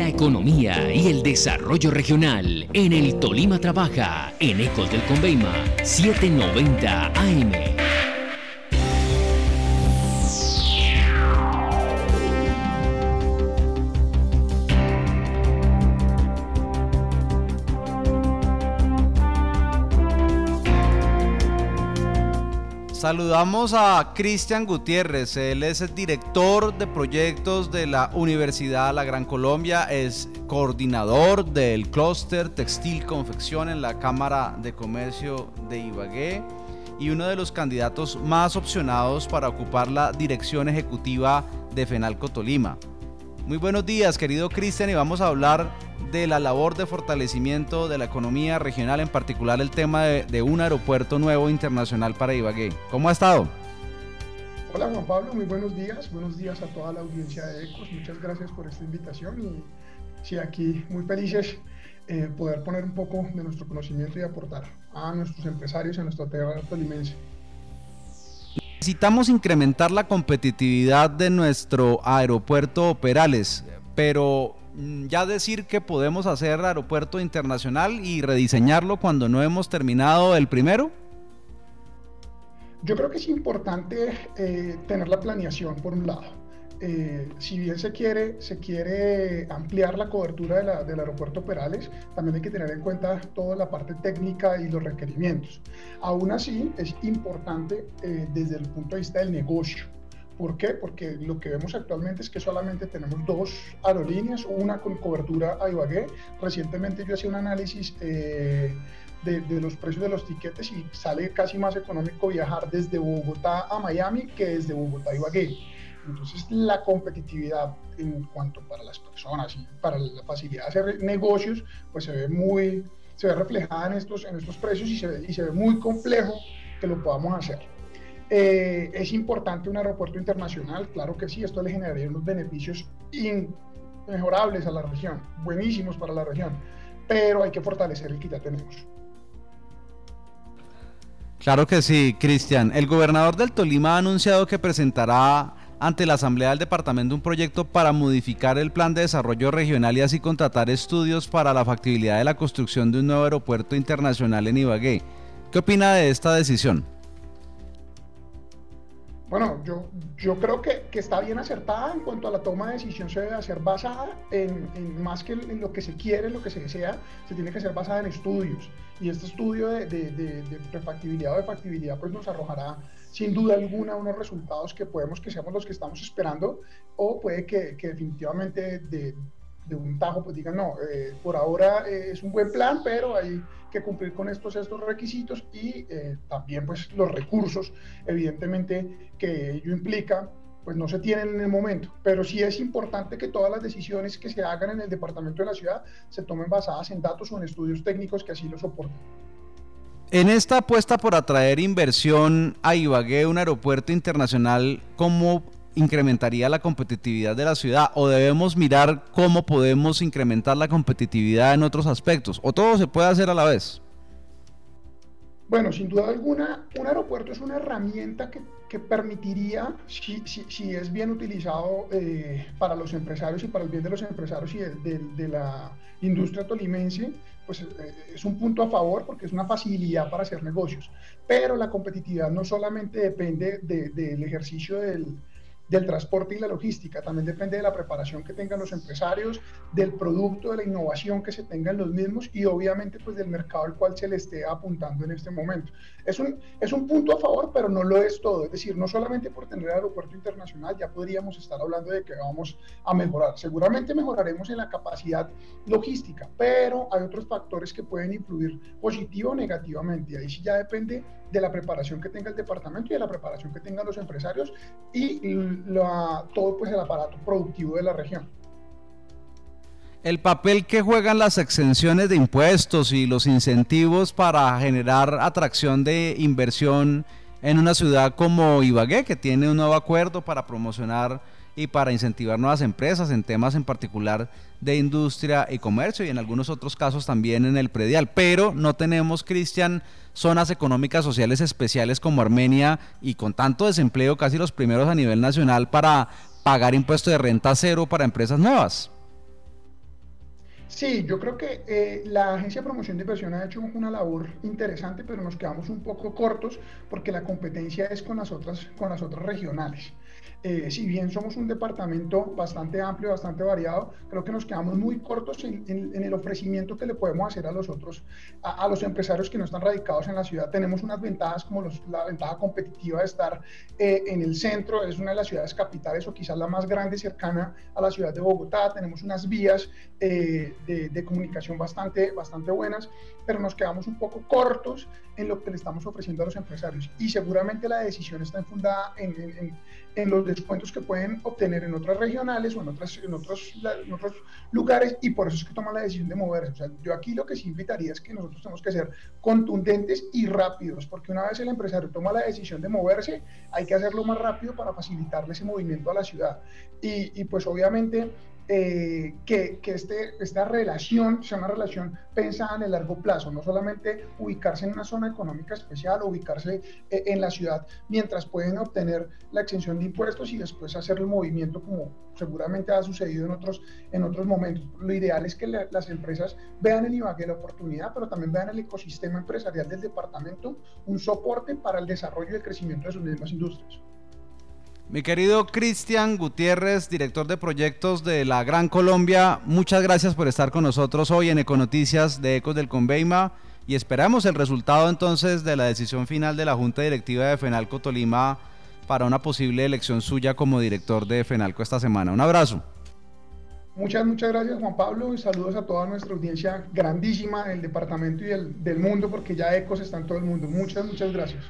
la economía y el desarrollo regional en el Tolima Trabaja en Ecos del Conveima 790 AM. Saludamos a Cristian Gutiérrez, él es el director de proyectos de la Universidad La Gran Colombia, es coordinador del clúster Textil Confección en la Cámara de Comercio de Ibagué y uno de los candidatos más opcionados para ocupar la dirección ejecutiva de Fenalco Tolima. Muy buenos días, querido Cristian, y vamos a hablar de la labor de fortalecimiento de la economía regional, en particular el tema de, un aeropuerto nuevo internacional para Ibagué. ¿Cómo ha estado? Hola Juan Pablo, muy buenos días. Buenos días a toda la audiencia de ECOS. Muchas gracias por esta invitación y sí, aquí muy felices eh, poder poner un poco de nuestro conocimiento y aportar a nuestros empresarios a nuestra tierra tolimense. Necesitamos incrementar la competitividad de nuestro aeropuerto Perales, pero ya decir que podemos hacer aeropuerto internacional y rediseñarlo cuando no hemos terminado el primero? Yo creo que es importante eh, tener la planeación por un lado. Eh, si bien se quiere, se quiere ampliar la cobertura del aeropuerto Perales, también hay que tener en cuenta toda la parte técnica y los requerimientos. Aún así, es importante eh, desde el punto de vista del negocio ¿Por qué? Porque lo que vemos actualmente es que solamente tenemos dos aerolíneas, una con cobertura a Ibagué. Recientemente yo hacía un análisis eh, de, los precios de los tiquetes y sale casi más económico viajar desde Bogotá a Miami que desde Bogotá a Ibagué. Entonces la competitividad en cuanto para las personas y para la facilidad de hacer negocios, pues se ve muy, se ve reflejada en estos, en estos precios y se, ve, y se ve muy complejo que lo podamos hacer. Eh, ¿Es importante un aeropuerto internacional? Claro que sí, esto le generaría unos beneficios inmejorables a la región, buenísimos para la región, pero hay que fortalecer el que ya tenemos. Claro que sí, Cristian. El gobernador del Tolima ha anunciado que presentará ante la Asamblea del Departamento un proyecto para modificar el plan de desarrollo regional y así contratar estudios para la factibilidad de la construcción de un nuevo aeropuerto internacional en Ibagué. ¿Qué opina de esta decisión? Bueno, yo, yo creo que, que, está bien acertada en cuanto a la toma de decisión se debe hacer basada en, más que en lo que se quiere, en lo que se desea, se tiene que ser basada en estudios. Y este estudio de, de, de, de prefactibilidad o de factibilidad pues nos arrojará sin duda alguna unos resultados que podemos que seamos los que estamos esperando o puede que, que definitivamente de, de un tajo pues digan, no, eh, por ahora eh, es un buen plan, pero hay que cumplir con estos, estos requisitos y eh, también pues los recursos, evidentemente, que ello implica, pues no se tienen en el momento, pero sí es importante que todas las decisiones que se hagan en el departamento de la ciudad se tomen basadas en datos o en estudios técnicos que así lo soporten. En esta apuesta por atraer inversión a Ibagué, un aeropuerto internacional, ¿cómo incrementaría la competitividad de la ciudad o debemos mirar cómo podemos incrementar la competitividad en otros aspectos o todo se puede hacer a la vez? Bueno, sin duda alguna, un aeropuerto es una herramienta que, que permitiría, si, si, si, es bien utilizado eh, para los empresarios y para el bien de los empresarios y de, de, la industria tolimense, pues eh, es un punto a favor porque es una facilidad para hacer negocios. Pero la competitividad no solamente depende del ejercicio del, del transporte y la logística, también depende de la preparación que tengan los empresarios, del producto, de la innovación que se tenga en los mismos y obviamente pues del mercado al cual se le esté apuntando en este momento. Es un, es un punto a favor, pero no lo es todo, es decir, no solamente por tener aeropuerto internacional ya podríamos estar hablando de que vamos a mejorar. Seguramente mejoraremos en la capacidad logística, pero hay otros factores que pueden influir positivo o negativamente ahí sí ya depende de la preparación que tenga el departamento y de la preparación que tengan los empresarios y todo pues, el aparato productivo de la región. El papel que juegan las exenciones de impuestos y los incentivos para generar atracción de inversión en una ciudad como Ibagué, que tiene un nuevo acuerdo para promocionar y para incentivar nuevas empresas en temas en particular de industria y comercio y en algunos otros casos también en el predial. Pero no tenemos, Cristian, zonas económicas sociales especiales como Armenia y con tanto desempleo, casi los primeros a nivel nacional para pagar impuesto de renta cero para empresas nuevas. Sí, yo creo que eh, la Agencia de Promoción de Inversión ha hecho una labor interesante, pero nos quedamos un poco cortos porque la competencia es con las otras, con las otras regionales. Eh, si bien somos un departamento bastante amplio, bastante variado, creo que nos quedamos muy cortos en, el ofrecimiento que le podemos hacer a los otros, a, los empresarios que no están radicados en la ciudad. Tenemos unas ventajas como la ventaja competitiva de estar eh, en el centro, es una de las ciudades capitales o quizás la más grande cercana a la ciudad de Bogotá. Tenemos unas vías eh, de, comunicación bastante, bastante buenas, pero nos quedamos un poco cortos en lo que le estamos ofreciendo a los empresarios. Y seguramente la decisión está enfundada en, en, en los descuentos que pueden obtener en otras regionales o en, otras, en, otros, lugares y por eso es que toman la decisión de moverse. O sea, yo aquí lo que sí invitaría es que nosotros tenemos que ser contundentes y rápidos, porque una vez el empresario toma la decisión de moverse, hay que hacerlo más rápido para facilitarle ese movimiento a la ciudad. Y pues obviamente eh, que, este, esta relación sea una relación pensada en el largo plazo, no solamente ubicarse en una zona económica especial ubicarse eh, en la ciudad mientras pueden obtener la exención de impuestos y después hacer el movimiento como seguramente ha sucedido en otros, en otros momentos. Lo ideal es que las empresas vean el Ibagué la oportunidad, pero también vean el ecosistema empresarial del departamento, un soporte para el desarrollo y el crecimiento de sus mismas industrias. Mi querido Cristian Gutiérrez, director de proyectos de la Gran Colombia, muchas gracias por estar con nosotros hoy en Econoticias de Ecos del Conveima y esperamos el resultado entonces de la decisión final de la Junta Directiva de Fenalco Tolima para una posible elección suya como director de Fenalco esta semana. Un abrazo. Muchas, muchas gracias Juan Pablo y saludos a toda nuestra audiencia grandísima del departamento y del, del mundo porque ya Ecos está en todo el mundo. Muchas, muchas gracias.